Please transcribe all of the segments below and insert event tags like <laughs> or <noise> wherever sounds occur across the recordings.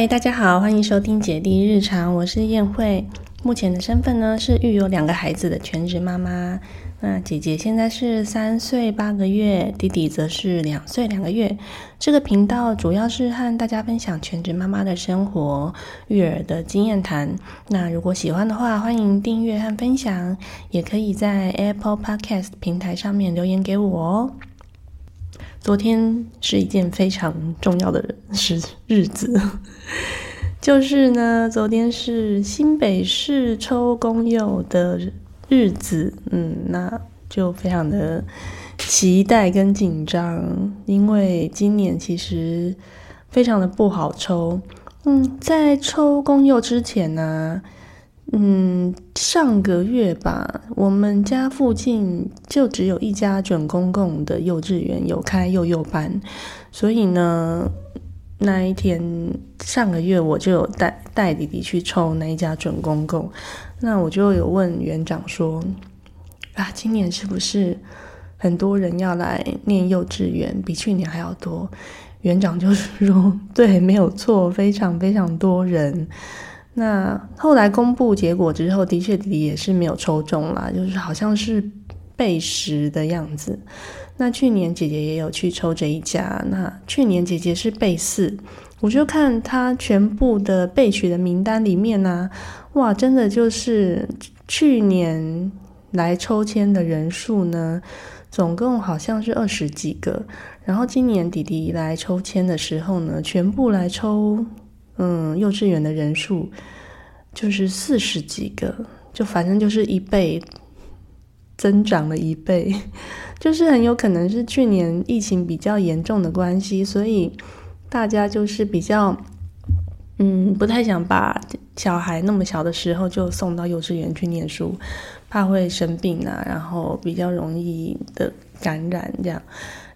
嗨，大家好，欢迎收听姐弟日常，我是燕慧。目前的身份呢是育有两个孩子的全职妈妈。那姐姐现在是三岁八个月，弟弟则是两岁两个月。这个频道主要是和大家分享全职妈妈的生活、育儿的经验谈。那如果喜欢的话，欢迎订阅和分享，也可以在 Apple Podcast 平台上面留言给我哦。昨天是一件非常重要的日日子，<laughs> 就是呢，昨天是新北市抽公幼的日子，嗯，那就非常的期待跟紧张，因为今年其实非常的不好抽，嗯，在抽公幼之前呢。嗯，上个月吧，我们家附近就只有一家准公共的幼稚园有开幼幼班，所以呢，那一天上个月我就有带带弟弟去抽那一家准公共，那我就有问园长说，啊，今年是不是很多人要来念幼稚园，比去年还要多？园长就是说，对，没有错，非常非常多人。那后来公布结果之后，的确弟弟也是没有抽中啦，就是好像是背十的样子。那去年姐姐也有去抽这一家，那去年姐姐是背四，我就看他全部的备取的名单里面呢，哇，真的就是去年来抽签的人数呢，总共好像是二十几个，然后今年弟弟来抽签的时候呢，全部来抽。嗯，幼稚园的人数就是四十几个，就反正就是一倍增长了一倍，<laughs> 就是很有可能是去年疫情比较严重的关系，所以大家就是比较嗯不太想把小孩那么小的时候就送到幼稚园去念书，怕会生病啊，然后比较容易的感染这样。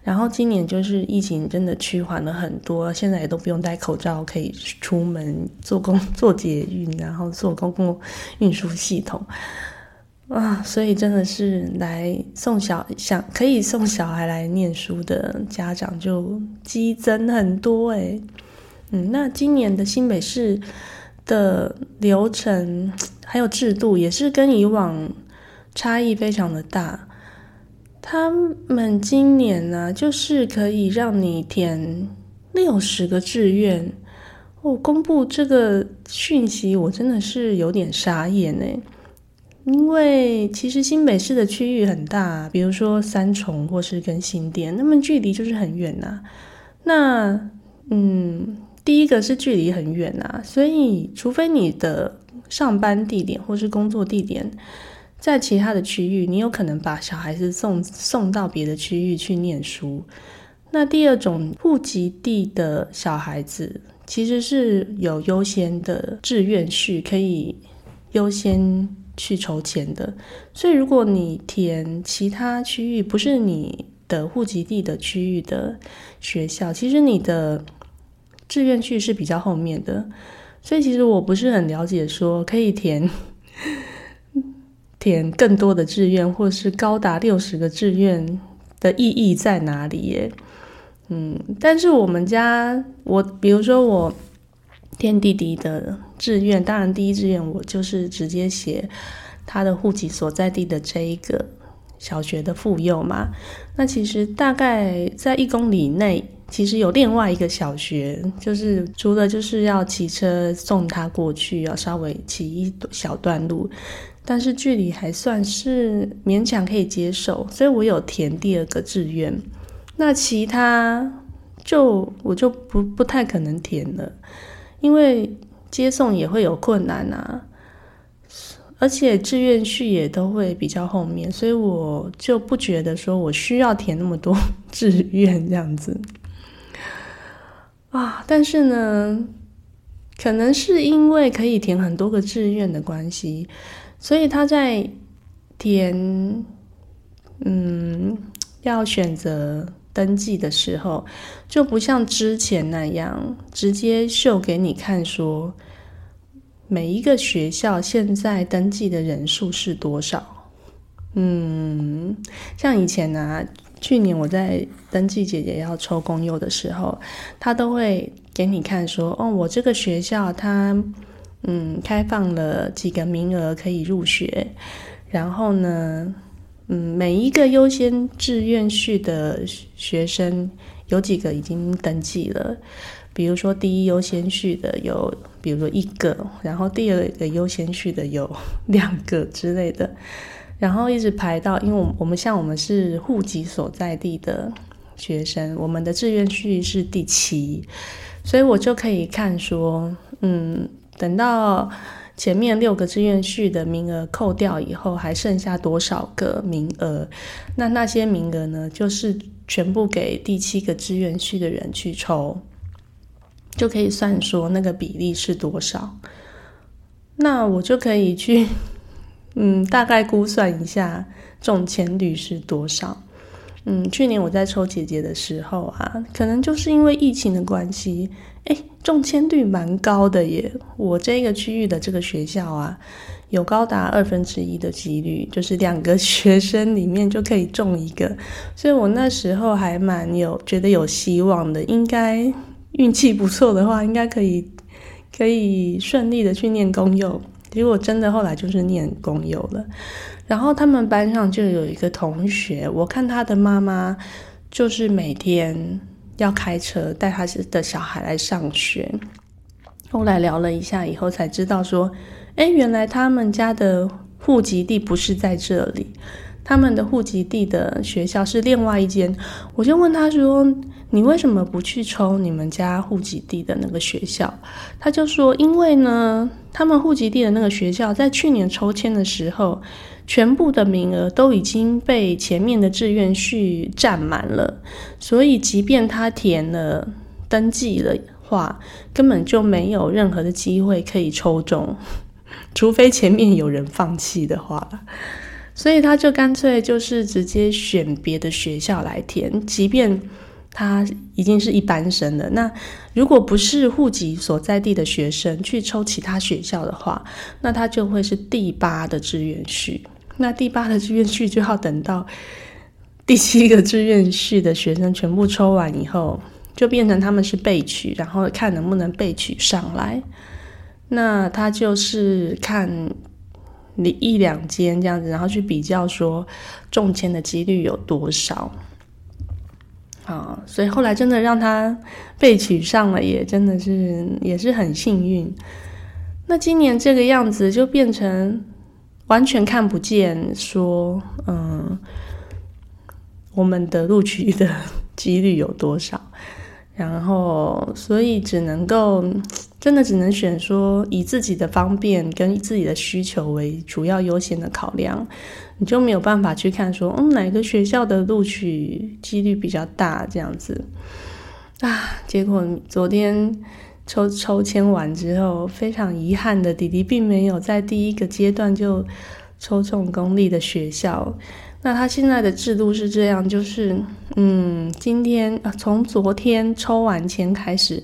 然后今年就是疫情真的趋缓了很多，现在也都不用戴口罩，可以出门做工、<laughs> 做捷运，然后做公共运输系统啊，所以真的是来送小想可以送小孩来念书的家长就激增很多诶。嗯，那今年的新北市的流程还有制度也是跟以往差异非常的大。他们今年呢，就是可以让你填六十个志愿。我公布这个讯息，我真的是有点傻眼呢。因为其实新北市的区域很大，比如说三重或是跟新店，那么距离就是很远呐。那嗯，第一个是距离很远呐，所以除非你的上班地点或是工作地点。在其他的区域，你有可能把小孩子送送到别的区域去念书。那第二种户籍地的小孩子，其实是有优先的志愿序，可以优先去筹钱的。所以，如果你填其他区域不是你的户籍地的区域的学校，其实你的志愿序是比较后面的。所以，其实我不是很了解说可以填。填更多的志愿，或是高达六十个志愿的意义在哪里？耶，嗯，但是我们家，我比如说我填弟弟的志愿，当然第一志愿我就是直接写他的户籍所在地的这一个小学的妇幼嘛。那其实大概在一公里内，其实有另外一个小学，就是除了就是要骑车送他过去，要稍微骑一小段路。但是距离还算是勉强可以接受，所以我有填第二个志愿。那其他就我就不不太可能填了，因为接送也会有困难啊，而且志愿序也都会比较后面，所以我就不觉得说我需要填那么多志愿这样子啊。但是呢，可能是因为可以填很多个志愿的关系。所以他在填，嗯，要选择登记的时候，就不像之前那样直接秀给你看，说每一个学校现在登记的人数是多少。嗯，像以前呢，去年我在登记姐姐要抽公幼的时候，他都会给你看，说哦，我这个学校它嗯开放了几个名额可以入学，然后呢，嗯，每一个优先志愿序的学生有几个已经登记了，比如说第一优先序的有，比如说一个，然后第二个优先序的有两个之类的，然后一直排到，因为我我们像我们是户籍所在地的学生，我们的志愿序是第七。所以我就可以看说，嗯，等到前面六个志愿序的名额扣掉以后，还剩下多少个名额？那那些名额呢，就是全部给第七个志愿序的人去抽，就可以算说那个比例是多少。那我就可以去，嗯，大概估算一下中签率是多少。嗯，去年我在抽姐姐的时候啊，可能就是因为疫情的关系，哎，中签率蛮高的耶。我这个区域的这个学校啊，有高达二分之一的几率，就是两个学生里面就可以中一个，<laughs> 所以我那时候还蛮有觉得有希望的，应该运气不错的话，应该可以可以顺利的去念公幼。结果真的后来就是念公幼了。然后他们班上就有一个同学，我看他的妈妈就是每天要开车带他的小孩来上学。后来聊了一下以后，才知道说，哎，原来他们家的户籍地不是在这里，他们的户籍地的学校是另外一间。我就问他说：“你为什么不去抽你们家户籍地的那个学校？”他就说：“因为呢，他们户籍地的那个学校在去年抽签的时候。”全部的名额都已经被前面的志愿序占满了，所以即便他填了登记的话，根本就没有任何的机会可以抽中，<laughs> 除非前面有人放弃的话所以他就干脆就是直接选别的学校来填，即便他已经是一般生了。那如果不是户籍所在地的学生去抽其他学校的话，那他就会是第八的志愿序。那第八的志愿序就要等到第七个志愿序的学生全部抽完以后，就变成他们是备取，然后看能不能备取上来。那他就是看你一两间这样子，然后去比较说中签的几率有多少。啊，所以后来真的让他被取上了，也真的是也是很幸运。那今年这个样子就变成。完全看不见，说嗯，我们的录取的几率有多少？然后，所以只能够真的只能选说以自己的方便跟自己的需求为主要优先的考量，你就没有办法去看说嗯哪个学校的录取几率比较大这样子啊？结果昨天。抽抽签完之后，非常遗憾的，弟弟并没有在第一个阶段就抽中公立的学校。那他现在的制度是这样，就是，嗯，今天从昨天抽完签开始，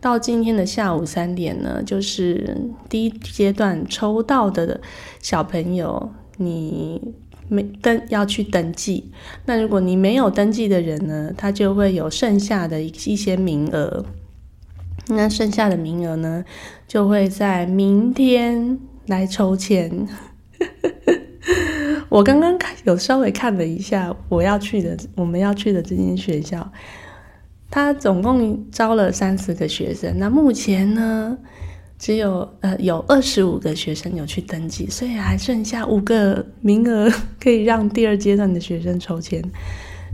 到今天的下午三点呢，就是第一阶段抽到的小朋友，你没登要去登记。那如果你没有登记的人呢，他就会有剩下的一一些名额。那剩下的名额呢，就会在明天来抽签。<laughs> 我刚刚有稍微看了一下，我要去的我们要去的这间学校，他总共招了三四个学生。那目前呢，只有呃有二十五个学生有去登记，所以还剩下五个名额可以让第二阶段的学生抽签。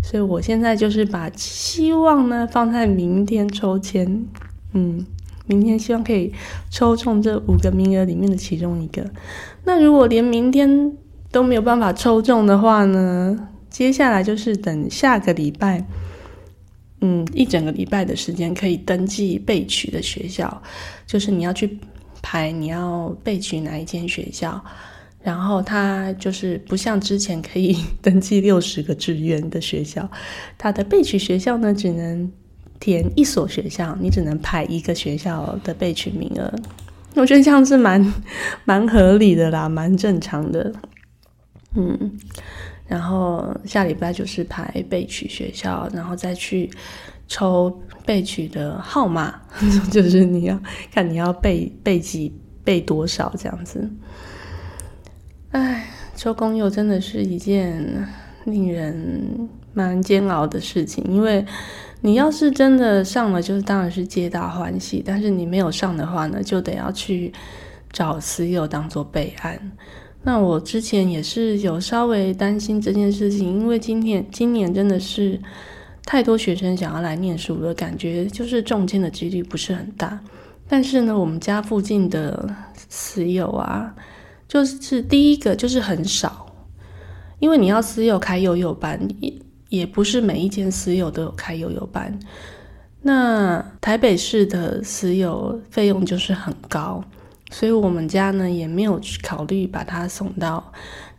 所以我现在就是把希望呢放在明天抽签。嗯，明天希望可以抽中这五个名额里面的其中一个。那如果连明天都没有办法抽中的话呢？接下来就是等下个礼拜，嗯，一整个礼拜的时间可以登记备取的学校，就是你要去排你要备取哪一间学校，然后它就是不像之前可以 <laughs> 登记六十个志愿的学校，它的备取学校呢只能。填一所学校，你只能排一个学校的备取名额。我觉得这样是蛮 <laughs> 蛮合理的啦，蛮正常的。嗯，然后下礼拜就是排备取学校，然后再去抽备取的号码，<laughs> 就是你要看你要备备几备多少这样子。哎，抽公幼真的是一件令人蛮煎熬的事情，因为你要是真的上了，就是当然是皆大欢喜；但是你没有上的话呢，就得要去找私幼当做备案。那我之前也是有稍微担心这件事情，因为今天今年真的是太多学生想要来念书了，感觉就是中签的几率不是很大。但是呢，我们家附近的私幼啊。就是第一个就是很少，因为你要私幼开幼幼班，也不是每一间私幼都有开幼幼班。那台北市的私幼费用就是很高，所以我们家呢也没有去考虑把他送到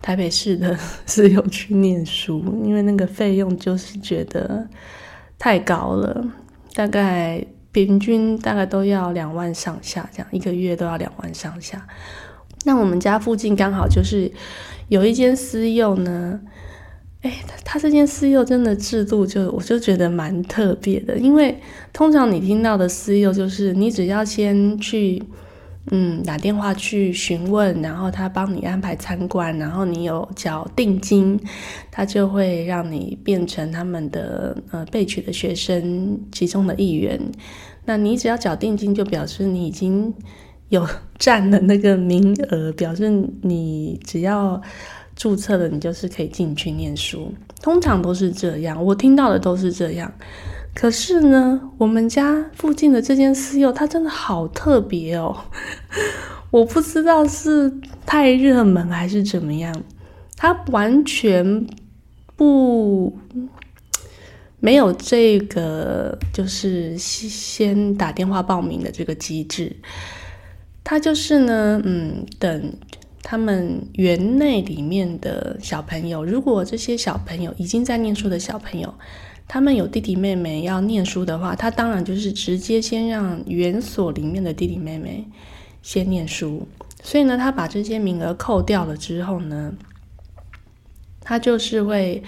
台北市的私幼去念书，因为那个费用就是觉得太高了，大概平均大概都要两万上下，这样一个月都要两万上下。那我们家附近刚好就是有一间私幼呢，哎，他这间私幼真的制度就我就觉得蛮特别的，因为通常你听到的私幼就是你只要先去嗯打电话去询问，然后他帮你安排参观，然后你有缴定金，他就会让你变成他们的呃被取的学生其中的一员。那你只要缴定金，就表示你已经。有 <laughs> 占了那个名额，表示你只要注册了，你就是可以进去念书。通常都是这样，我听到的都是这样。可是呢，我们家附近的这间私幼，它真的好特别哦。<laughs> 我不知道是太热门还是怎么样，它完全不没有这个就是先打电话报名的这个机制。他就是呢，嗯，等他们园内里面的小朋友，如果这些小朋友已经在念书的小朋友，他们有弟弟妹妹要念书的话，他当然就是直接先让园所里面的弟弟妹妹先念书。所以呢，他把这些名额扣掉了之后呢，他就是会，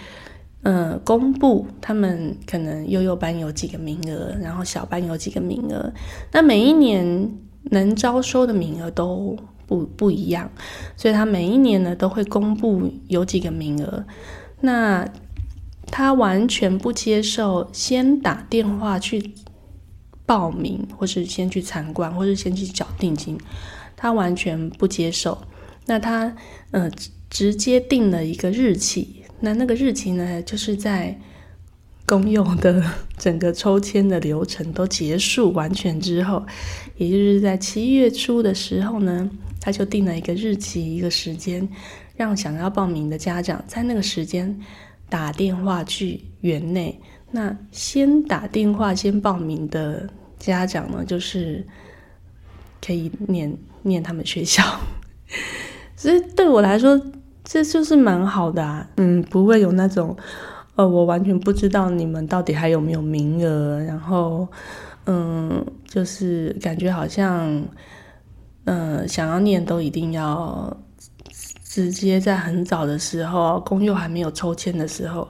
嗯，公布他们可能幼幼班有几个名额，然后小班有几个名额。那每一年。能招收的名额都不不一样，所以他每一年呢都会公布有几个名额。那他完全不接受先打电话去报名，或是先去参观，或是先去缴定金，他完全不接受。那他呃直接定了一个日期，那那个日期呢就是在公用的整个抽签的流程都结束完全之后。也就是在七月初的时候呢，他就定了一个日期、一个时间，让想要报名的家长在那个时间打电话去园内。那先打电话先报名的家长呢，就是可以念念他们学校。<laughs> 所以对我来说，这就是蛮好的啊。嗯，不会有那种，呃，我完全不知道你们到底还有没有名额，然后。嗯，就是感觉好像，嗯，想要念都一定要直接在很早的时候，公幼还没有抽签的时候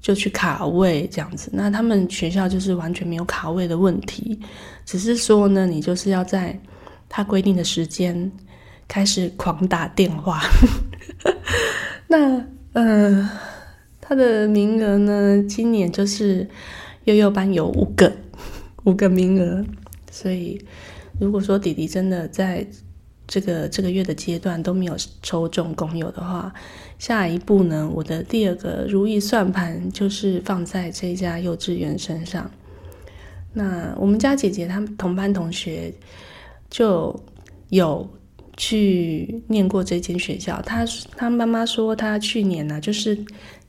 就去卡位这样子。那他们学校就是完全没有卡位的问题，只是说呢，你就是要在他规定的时间开始狂打电话。<laughs> 那嗯，他的名额呢，今年就是幼幼班有五个。五个名额，所以如果说弟弟真的在这个这个月的阶段都没有抽中公友的话，下一步呢，我的第二个如意算盘就是放在这家幼稚园身上。那我们家姐姐她们同班同学就有去念过这间学校，她她妈妈说她去年呢，就是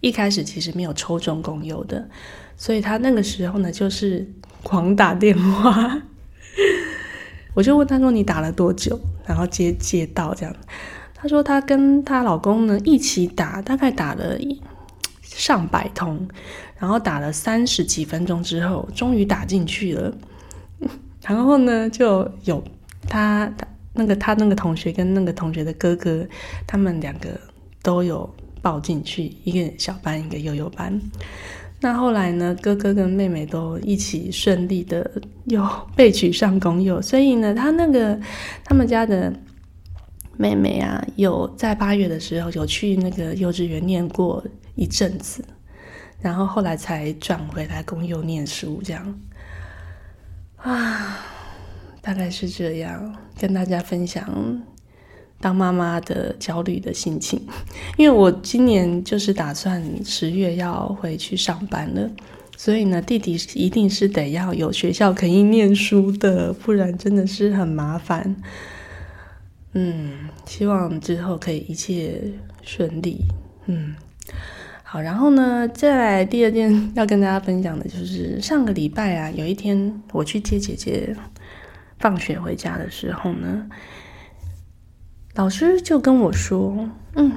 一开始其实没有抽中公友的，所以她那个时候呢就是。狂打电话，我就问他说：“你打了多久？”然后接接到这样，他说她跟她老公呢一起打，大概打了上百通，然后打了三十几分钟之后，终于打进去了。<laughs> 然后呢，就有他那个他那个同学跟那个同学的哥哥，他们两个都有报进去，一个小班，一个幼幼班。那后来呢，哥哥跟妹妹都一起顺利的又被取上公幼，所以呢，他那个他们家的妹妹啊，有在八月的时候有去那个幼稚园念过一阵子，然后后来才转回来公幼念书，这样啊，大概是这样，跟大家分享。当妈妈的焦虑的心情，因为我今年就是打算十月要回去上班了，所以呢，弟弟一定是得要有学校可以念书的，不然真的是很麻烦。嗯，希望之后可以一切顺利。嗯，好，然后呢，再来第二件要跟大家分享的就是上个礼拜啊，有一天我去接姐姐放学回家的时候呢。老师就跟我说：“嗯，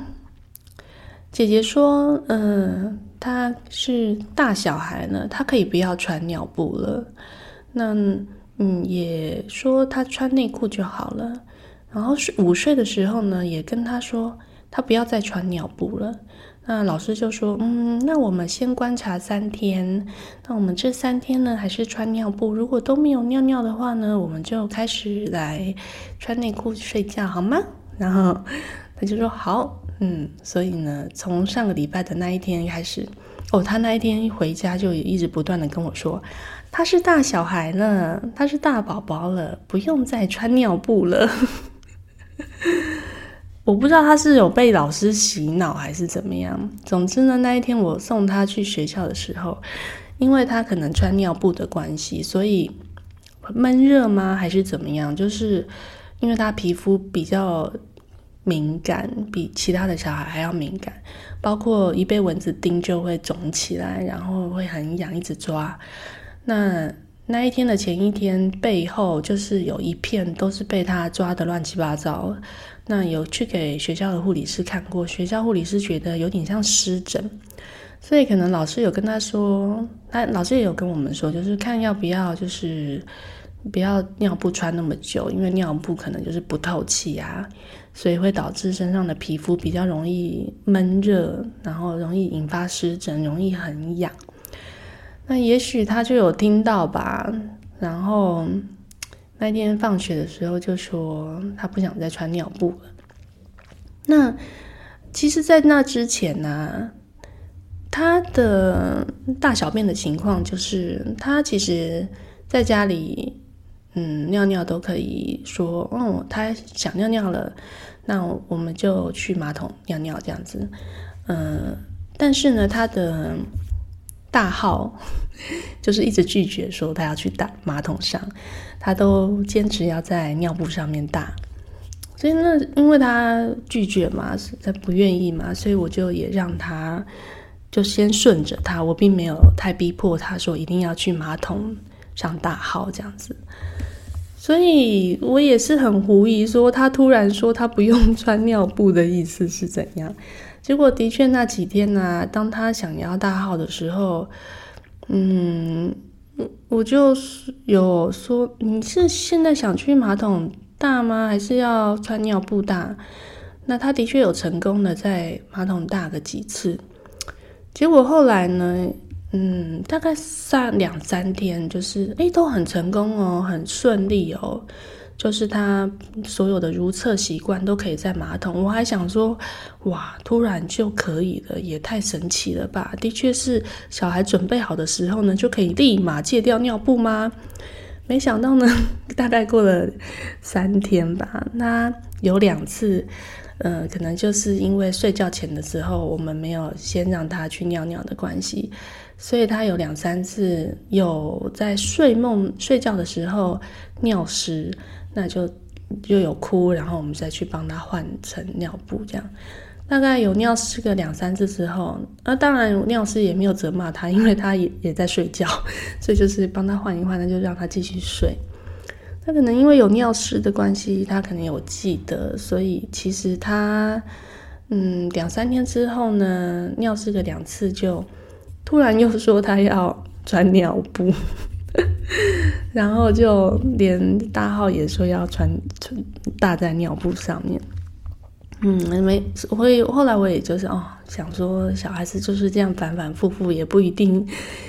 姐姐说，嗯，她是大小孩呢，她可以不要穿尿布了。那，嗯，也说她穿内裤就好了。然后午睡的时候呢，也跟她说，她不要再穿尿布了。那老师就说：，嗯，那我们先观察三天。那我们这三天呢，还是穿尿布。如果都没有尿尿的话呢，我们就开始来穿内裤睡觉，好吗？”然后他就说好，嗯，所以呢，从上个礼拜的那一天开始，哦，他那一天一回家就一直不断的跟我说，他是大小孩了，他是大宝宝了，不用再穿尿布了。<laughs> 我不知道他是有被老师洗脑还是怎么样。总之呢，那一天我送他去学校的时候，因为他可能穿尿布的关系，所以闷热吗，还是怎么样？就是。因为他皮肤比较敏感，比其他的小孩还要敏感，包括一被蚊子叮就会肿起来，然后会很痒，一直抓。那那一天的前一天，背后就是有一片都是被他抓的乱七八糟。那有去给学校的护理师看过，学校护理师觉得有点像湿疹，所以可能老师有跟他说，他老师也有跟我们说，就是看要不要就是。不要尿布穿那么久，因为尿布可能就是不透气啊，所以会导致身上的皮肤比较容易闷热，然后容易引发湿疹，容易很痒。那也许他就有听到吧，然后那天放学的时候就说他不想再穿尿布了。那其实，在那之前呢，他的大小便的情况就是他其实在家里。嗯，尿尿都可以说，哦，他想尿尿了，那我们就去马桶尿尿这样子。嗯，但是呢，他的大号 <laughs> 就是一直拒绝说他要去大马桶上，他都坚持要在尿布上面大。所以那因为他拒绝嘛，他不愿意嘛，所以我就也让他就先顺着他，我并没有太逼迫他说一定要去马桶。上大号这样子，所以我也是很狐疑，说他突然说他不用 <laughs> 穿尿布的意思是怎样？结果的确那几天呢，当他想要大号的时候，嗯，我就有说你是现在想去马桶大吗？还是要穿尿布大？那他的确有成功的在马桶大个几次，结果后来呢？嗯，大概上两三天，就是诶都很成功哦，很顺利哦。就是他所有的如厕习惯都可以在马桶。我还想说，哇，突然就可以了，也太神奇了吧！的确是小孩准备好的时候呢，就可以立马戒掉尿布吗？没想到呢，<laughs> 大概过了三天吧，那有两次，呃，可能就是因为睡觉前的时候，我们没有先让他去尿尿的关系。所以他有两三次有在睡梦睡觉的时候尿湿，那就又有哭，然后我们再去帮他换成尿布，这样大概有尿湿个两三次之后，那当然尿湿也没有责骂他，因为他也也在睡觉，<laughs> 所以就是帮他换一换，那就让他继续睡。他可能因为有尿湿的关系，他可能有记得，所以其实他嗯两三天之后呢，尿湿个两次就。突然又说他要穿尿布，<laughs> 然后就连大号也说要穿穿大在尿布上面。嗯，没，我会后来我也就是哦，想说小孩子就是这样反反复复，也不一定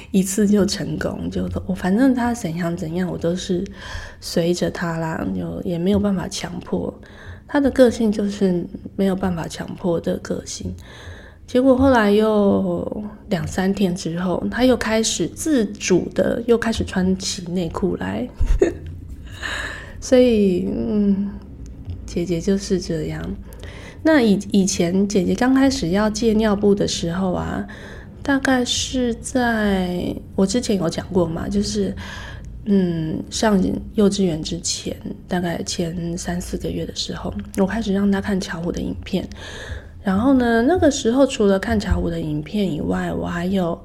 一次就成功，就我反正他怎样怎样，我都是随着他啦，就也没有办法强迫他的个性，就是没有办法强迫的个性。结果后来又两三天之后，他又开始自主的又开始穿起内裤来，<laughs> 所以嗯，姐姐就是这样。那以以前姐姐刚开始要戒尿布的时候啊，大概是在我之前有讲过嘛，就是嗯上幼稚园之前，大概前三四个月的时候，我开始让她看巧虎的影片。然后呢，那个时候除了看巧虎的影片以外，我还有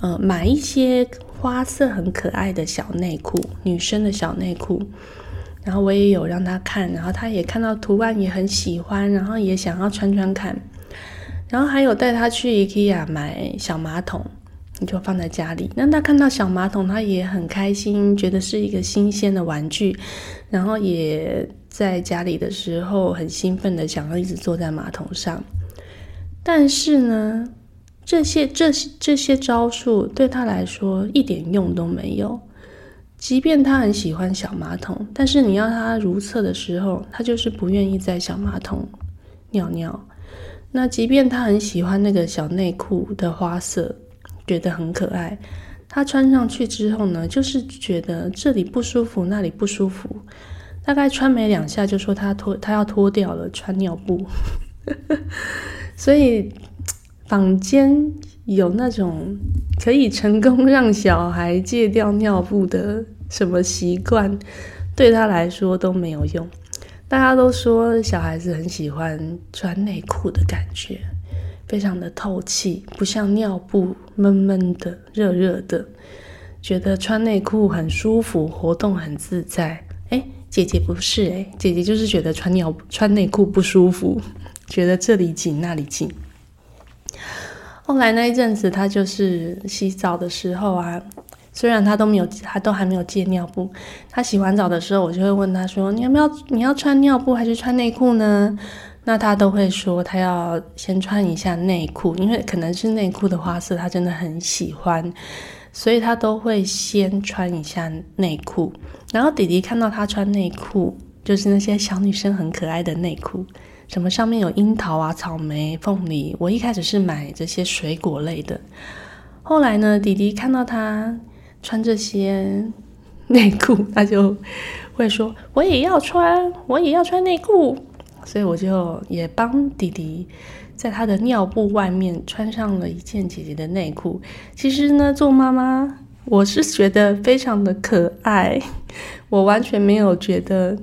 呃买一些花色很可爱的小内裤，女生的小内裤。然后我也有让他看，然后他也看到图案也很喜欢，然后也想要穿穿看。然后还有带他去 IKEA 买小马桶，你就放在家里。那他看到小马桶，他也很开心，觉得是一个新鲜的玩具。然后也在家里的时候很兴奋的想要一直坐在马桶上。但是呢，这些这些这些招数对他来说一点用都没有。即便他很喜欢小马桶，但是你要他如厕的时候，他就是不愿意在小马桶尿尿。那即便他很喜欢那个小内裤的花色，觉得很可爱，他穿上去之后呢，就是觉得这里不舒服，那里不舒服。大概穿没两下，就说他脱，他要脱掉了，穿尿布。<laughs> 所以坊间。有那种可以成功让小孩戒掉尿布的什么习惯，对他来说都没有用。大家都说小孩子很喜欢穿内裤的感觉，非常的透气，不像尿布闷闷的、热热的，觉得穿内裤很舒服，活动很自在。哎，姐姐不是哎，姐姐就是觉得穿尿穿内裤不舒服，觉得这里紧那里紧。后来那一阵子，他就是洗澡的时候啊，虽然他都没有，他都还没有戒尿布。他洗完澡的时候，我就会问他说：“你要不要？你要穿尿布还是穿内裤呢？”那他都会说他要先穿一下内裤，因为可能是内裤的花色他真的很喜欢，所以他都会先穿一下内裤。然后弟弟看到他穿内裤，就是那些小女生很可爱的内裤。什么上面有樱桃啊、草莓、凤梨？我一开始是买这些水果类的，后来呢，弟弟看到他穿这些内裤，他就会说：“我也要穿，我也要穿内裤。”所以我就也帮弟弟在他的尿布外面穿上了一件姐姐的内裤。其实呢，做妈妈我是觉得非常的可爱，我完全没有觉得。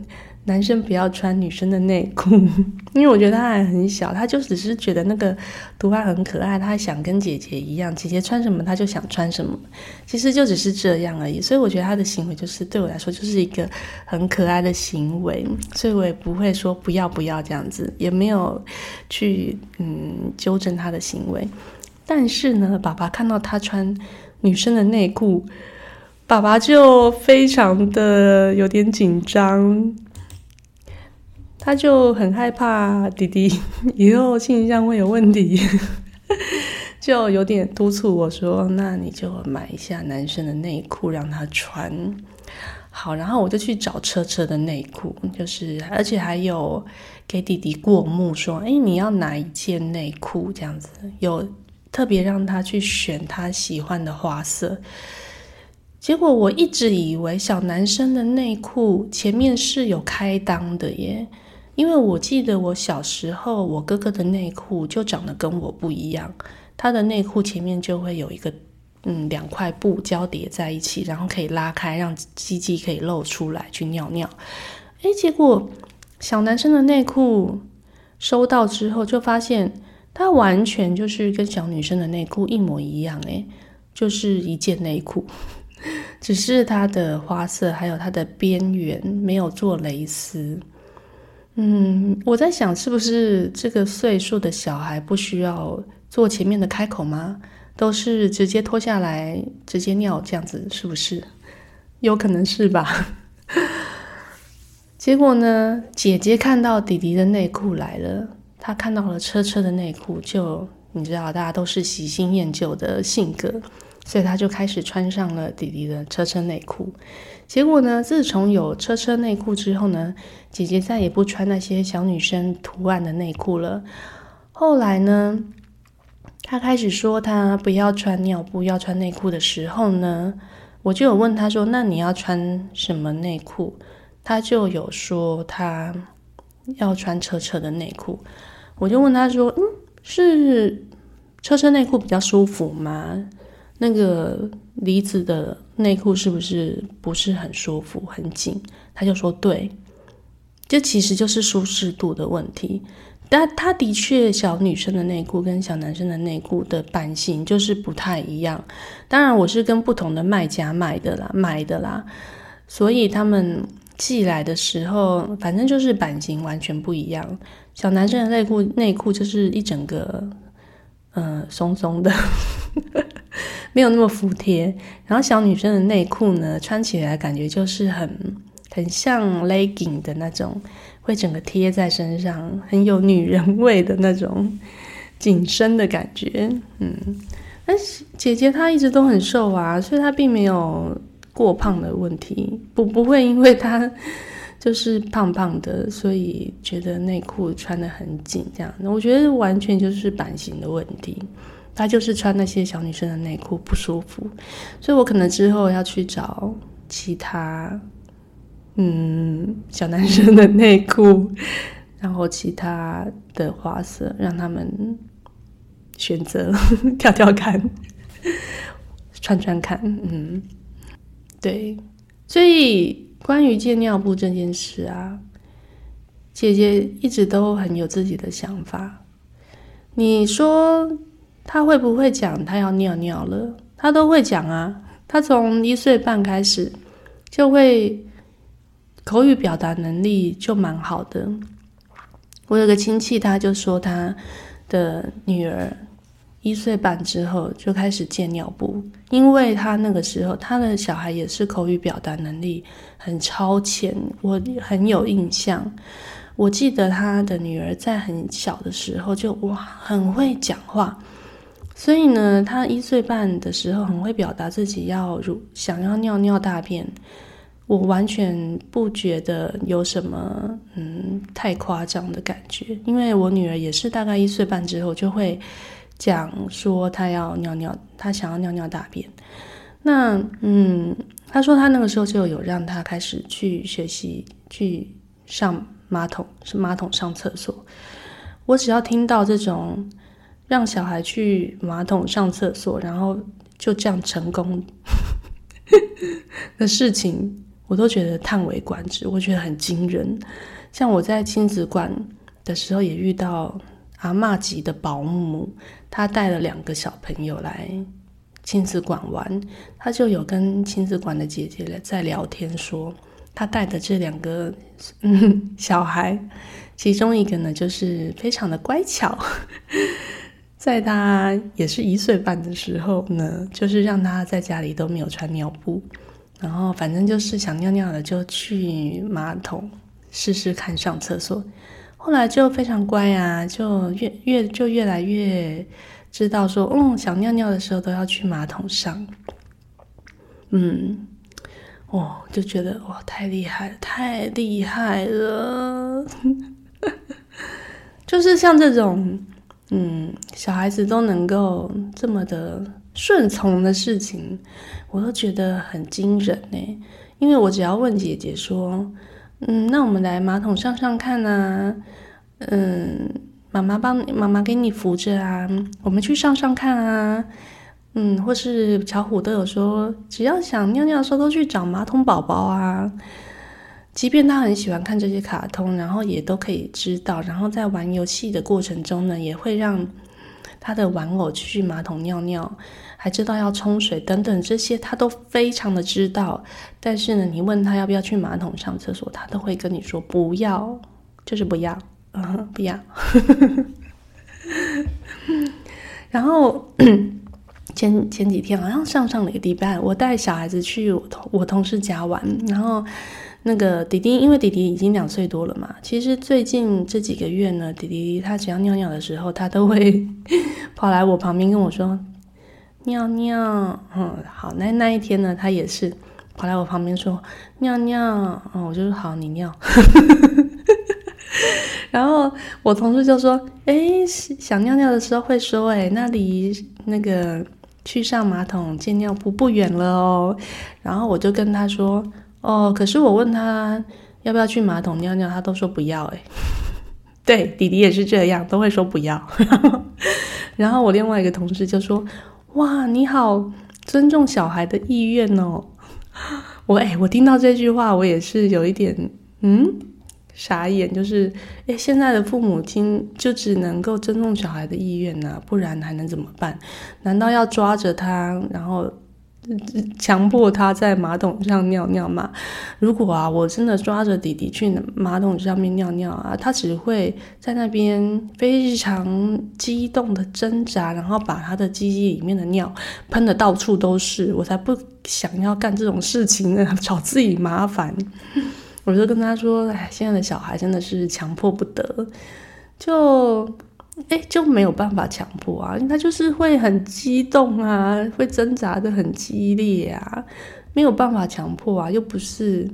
男生不要穿女生的内裤，<laughs> 因为我觉得他还很小，他就只是觉得那个图案很可爱，他想跟姐姐一样，姐姐穿什么他就想穿什么，其实就只是这样而已。所以我觉得他的行为就是对我来说就是一个很可爱的行为，所以我也不会说不要不要这样子，也没有去嗯纠正他的行为。但是呢，爸爸看到他穿女生的内裤，爸爸就非常的有点紧张。他就很害怕弟弟 <laughs> 以后性向会有问题，<laughs> 就有点督促我说：“那你就买一下男生的内裤让他穿。”好，然后我就去找车车的内裤，就是而且还有给弟弟过目，说：“哎，你要哪一件内裤？”这样子有特别让他去选他喜欢的花色。结果我一直以为小男生的内裤前面是有开裆的耶。因为我记得我小时候，我哥哥的内裤就长得跟我不一样。他的内裤前面就会有一个，嗯，两块布交叠在一起，然后可以拉开，让鸡鸡可以露出来去尿尿。诶，结果小男生的内裤收到之后，就发现它完全就是跟小女生的内裤一模一样，诶，就是一件内裤，<laughs> 只是它的花色还有它的边缘没有做蕾丝。嗯，我在想，是不是这个岁数的小孩不需要做前面的开口吗？都是直接脱下来直接尿这样子，是不是？有可能是吧。<laughs> 结果呢，姐姐看到弟弟的内裤来了，她看到了车车的内裤，就你知道，大家都是喜新厌旧的性格，所以她就开始穿上了弟弟的车车内裤。结果呢，自从有车车内裤之后呢，姐姐再也不穿那些小女生图案的内裤了。后来呢，她开始说她不要穿尿布，要穿内裤的时候呢，我就有问她说：“那你要穿什么内裤？”她就有说她。要穿车车的内裤，我就问她说：“嗯，是车车内裤比较舒服吗？那个离子的内裤是不是不是很舒服、很紧？”他就说：“对，这其实就是舒适度的问题。但他的确，小女生的内裤跟小男生的内裤的版型就是不太一样。当然，我是跟不同的卖家买的啦，买的啦，所以他们。”寄来的时候，反正就是版型完全不一样。小男生的内裤内裤就是一整个，嗯，松松的，<laughs> 没有那么服帖。然后小女生的内裤呢，穿起来感觉就是很很像 legging 的那种，会整个贴在身上，很有女人味的那种紧身的感觉。嗯，但是姐姐她一直都很瘦啊，所以她并没有。过胖的问题不不会因为她就是胖胖的，所以觉得内裤穿的很紧这样。我觉得完全就是版型的问题，他就是穿那些小女生的内裤不舒服，所以我可能之后要去找其他嗯小男生的内裤，然后其他的花色让他们选择 <laughs> 跳跳看，穿穿看，嗯。对，所以关于借尿布这件事啊，姐姐一直都很有自己的想法。你说他会不会讲他要尿尿了？他都会讲啊。他从一岁半开始就会口语表达能力就蛮好的。我有个亲戚，他就说他的女儿。一岁半之后就开始借尿布，因为他那个时候他的小孩也是口语表达能力很超前，我很有印象。我记得他的女儿在很小的时候就哇很会讲话，所以呢，他一岁半的时候很会表达自己要如想要尿尿大便，我完全不觉得有什么嗯太夸张的感觉，因为我女儿也是大概一岁半之后就会。讲说他要尿尿，他想要尿尿大便。那嗯，他说他那个时候就有让他开始去学习去上马桶，是马桶上厕所。我只要听到这种让小孩去马桶上厕所，然后就这样成功的事情，我都觉得叹为观止，我觉得很惊人。像我在亲子馆的时候，也遇到。阿嬷级的保姆，她带了两个小朋友来亲子馆玩，她就有跟亲子馆的姐姐在聊天，说她带的这两个嗯 <laughs> 小孩，其中一个呢就是非常的乖巧，<laughs> 在他也是一岁半的时候呢，就是让他在家里都没有穿尿布，然后反正就是想尿尿了就去马桶试试看上厕所。后来就非常乖啊，就越越就越来越知道说，嗯，想尿尿的时候都要去马桶上。嗯，哦，就觉得哇，太厉害了，太厉害了！<laughs> 就是像这种，嗯，小孩子都能够这么的顺从的事情，我都觉得很惊人呢。因为我只要问姐姐说。嗯，那我们来马桶上上看啊。嗯，妈妈帮妈妈给你扶着啊。我们去上上看啊。嗯，或是巧虎都有说，只要想尿尿的时候都去找马桶宝宝啊。即便他很喜欢看这些卡通，然后也都可以知道，然后在玩游戏的过程中呢，也会让他的玩偶去马桶尿尿。还知道要冲水等等这些，他都非常的知道。但是呢，你问他要不要去马桶上厕所，他都会跟你说不要，就是不要，嗯，不要。<laughs> 然后 <clears throat> 前前几天好像上上了一个礼拜，我带小孩子去我同我同事家玩，然后那个弟弟，因为弟弟已经两岁多了嘛，其实最近这几个月呢，弟弟他只要尿尿的时候，他都会 <laughs> 跑来我旁边跟我说尿尿。嗯，好，那那一天呢，他也是跑来我旁边说尿尿。嗯，我就说好，你尿。<laughs> 然后我同事就说：“哎，想尿尿的时候会说，哎，那离那个去上马桶借尿布不远了哦。”然后我就跟他说：“哦，可是我问他要不要去马桶尿尿，他都说不要。”哎，<laughs> 对，弟弟也是这样，都会说不要。<laughs> 然后我另外一个同事就说：“哇，你好尊重小孩的意愿哦。<laughs> ”我哎，我听到这句话，我也是有一点嗯。傻眼，就是，诶，现在的父母亲就只能够尊重小孩的意愿呢，不然还能怎么办？难道要抓着他，然后强迫他在马桶上尿尿嘛？如果啊，我真的抓着弟弟去马桶上面尿尿啊，他只会在那边非常激动的挣扎，然后把他的鸡鸡里面的尿喷的到处都是，我才不想要干这种事情呢，<laughs> 找自己麻烦。<laughs> 我就跟他说：“哎，现在的小孩真的是强迫不得，就哎就没有办法强迫啊，他就是会很激动啊，会挣扎的很激烈啊，没有办法强迫啊，又不是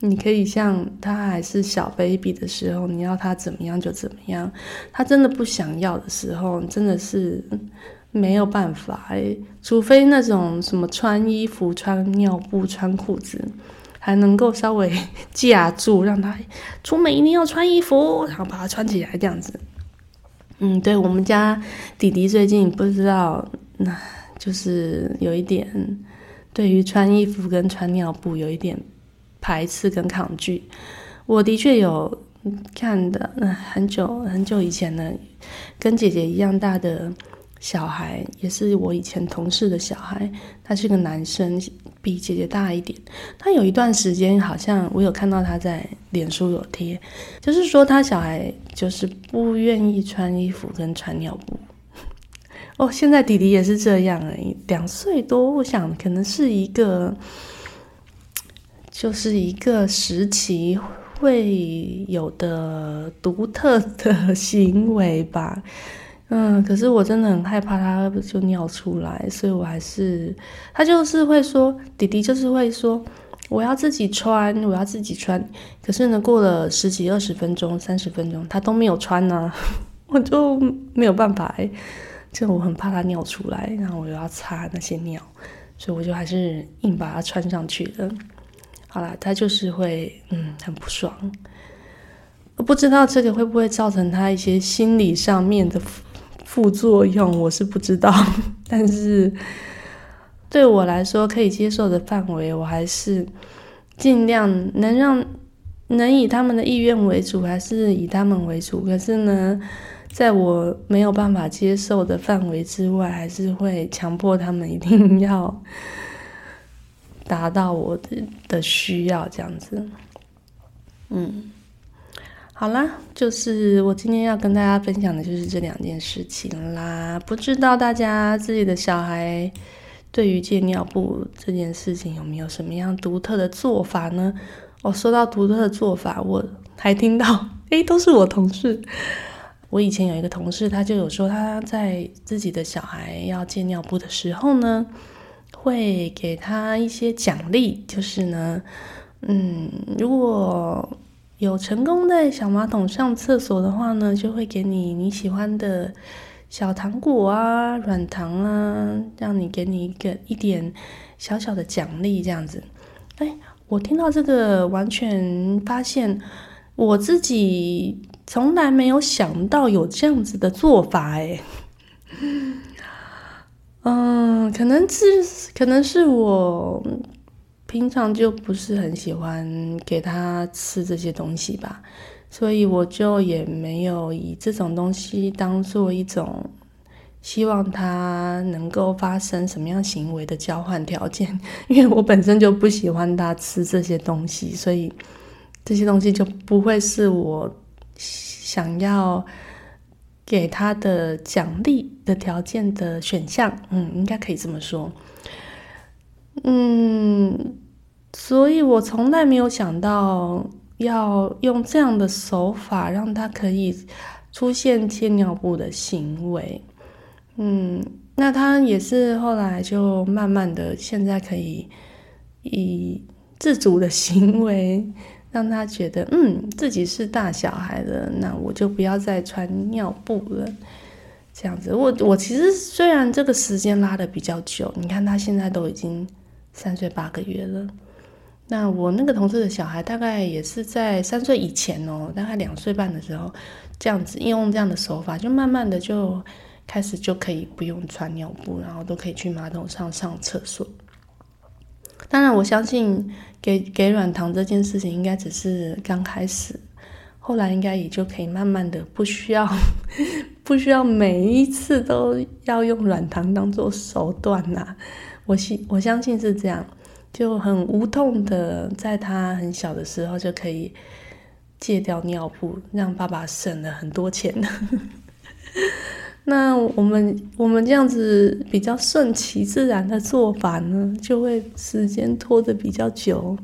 你可以像他还是小 baby 的时候，你要他怎么样就怎么样，他真的不想要的时候，真的是没有办法哎，除非那种什么穿衣服、穿尿布、穿裤子。”还能够稍微 <laughs> 架住，让他出门一定要穿衣服，然后把它穿起来这样子。嗯，对我们家弟弟最近不知道，那就是有一点对于穿衣服跟穿尿布有一点排斥跟抗拒。我的确有看的，那很久很久以前呢，跟姐姐一样大的。小孩也是我以前同事的小孩，他是个男生，比姐姐大一点。他有一段时间好像我有看到他在脸书有贴，就是说他小孩就是不愿意穿衣服跟穿尿布。<laughs> 哦，现在弟弟也是这样哎，两岁多，我想可能是一个，就是一个时期会有的独特的行为吧。嗯，可是我真的很害怕他就尿出来，所以我还是他就是会说，弟弟就是会说，我要自己穿，我要自己穿。可是呢，过了十几、二十分钟、三十分钟，他都没有穿呢，<laughs> 我就没有办法，就我很怕他尿出来，然后我又要擦那些尿，所以我就还是硬把它穿上去了。好啦，他就是会，嗯，很不爽。不知道这个会不会造成他一些心理上面的。副作用我是不知道，<laughs> 但是对我来说可以接受的范围，我还是尽量能让能以他们的意愿为主，还是以他们为主。可是呢，在我没有办法接受的范围之外，还是会强迫他们一定要达到我的的需要，这样子，嗯。好啦，就是我今天要跟大家分享的就是这两件事情啦。不知道大家自己的小孩对于借尿布这件事情有没有什么样独特的做法呢？哦，说到独特的做法，我还听到，<laughs> 诶，都是我同事。我以前有一个同事，他就有说他在自己的小孩要借尿布的时候呢，会给他一些奖励，就是呢，嗯，如果。有成功在小马桶上厕所的话呢，就会给你你喜欢的小糖果啊、软糖啊，让你给你一个一点小小的奖励这样子。哎，我听到这个，完全发现我自己从来没有想到有这样子的做法。哎，<laughs> 嗯，可能是可能是我。平常就不是很喜欢给他吃这些东西吧，所以我就也没有以这种东西当做一种希望他能够发生什么样行为的交换条件，<laughs> 因为我本身就不喜欢他吃这些东西，所以这些东西就不会是我想要给他的奖励的条件的选项。嗯，应该可以这么说。嗯，所以我从来没有想到要用这样的手法让他可以出现借尿布的行为。嗯，那他也是后来就慢慢的，现在可以以自主的行为让他觉得，嗯，自己是大小孩了，那我就不要再穿尿布了。这样子，我我其实虽然这个时间拉的比较久，你看他现在都已经三岁八个月了。那我那个同事的小孩大概也是在三岁以前哦，大概两岁半的时候，这样子用这样的手法，就慢慢的就开始就可以不用穿尿布，然后都可以去马桶上上厕所。当然，我相信给给软糖这件事情应该只是刚开始。后来应该也就可以慢慢的不需要，<laughs> 不需要每一次都要用软糖当做手段呐。我信我相信是这样，就很无痛的，在他很小的时候就可以戒掉尿布，让爸爸省了很多钱。<laughs> 那我们我们这样子比较顺其自然的做法呢，就会时间拖得比较久。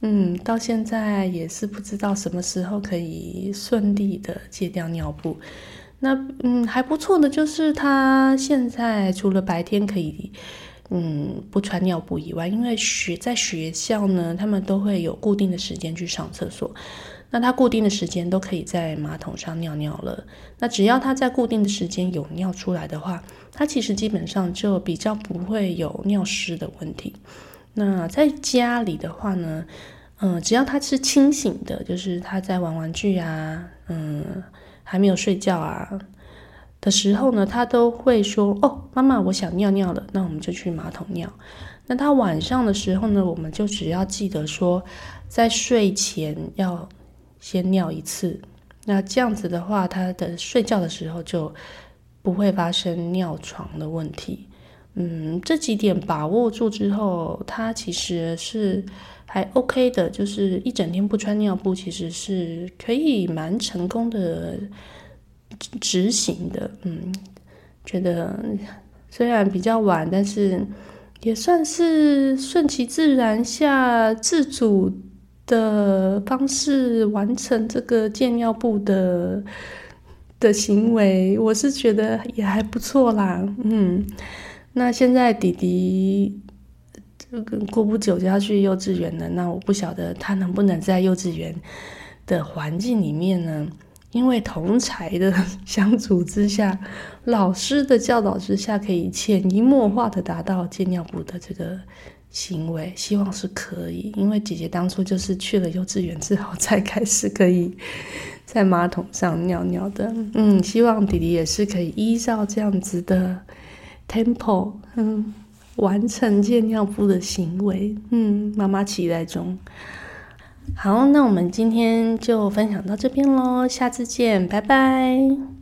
嗯，到现在也是不知道什么时候可以顺利的戒掉尿布。那嗯，还不错的就是他现在除了白天可以嗯不穿尿布以外，因为学在学校呢，他们都会有固定的时间去上厕所。那他固定的时间都可以在马桶上尿尿了。那只要他在固定的时间有尿出来的话，他其实基本上就比较不会有尿湿的问题。那在家里的话呢，嗯，只要他是清醒的，就是他在玩玩具啊，嗯，还没有睡觉啊的时候呢，他都会说：“哦，妈妈，我想尿尿了。”那我们就去马桶尿。那他晚上的时候呢，我们就只要记得说，在睡前要先尿一次。那这样子的话，他的睡觉的时候就不会发生尿床的问题。嗯，这几点把握住之后，他其实是还 OK 的，就是一整天不穿尿布，其实是可以蛮成功的执行的。嗯，觉得虽然比较晚，但是也算是顺其自然下自主的方式完成这个戒尿布的的行为，我是觉得也还不错啦。嗯。那现在弟弟这个过不久就要去幼稚园了，那我不晓得他能不能在幼稚园的环境里面呢？因为同才的 <laughs> 相处之下，老师的教导之下，可以潜移默化的达到戒尿布的这个行为，希望是可以。因为姐姐当初就是去了幼稚园之后 <laughs> 才开始可以在马桶上尿尿的。嗯，希望弟弟也是可以依照这样子的。Temple，嗯，完成戒尿布的行为，嗯，妈妈期待中。好，那我们今天就分享到这边喽，下次见，拜拜。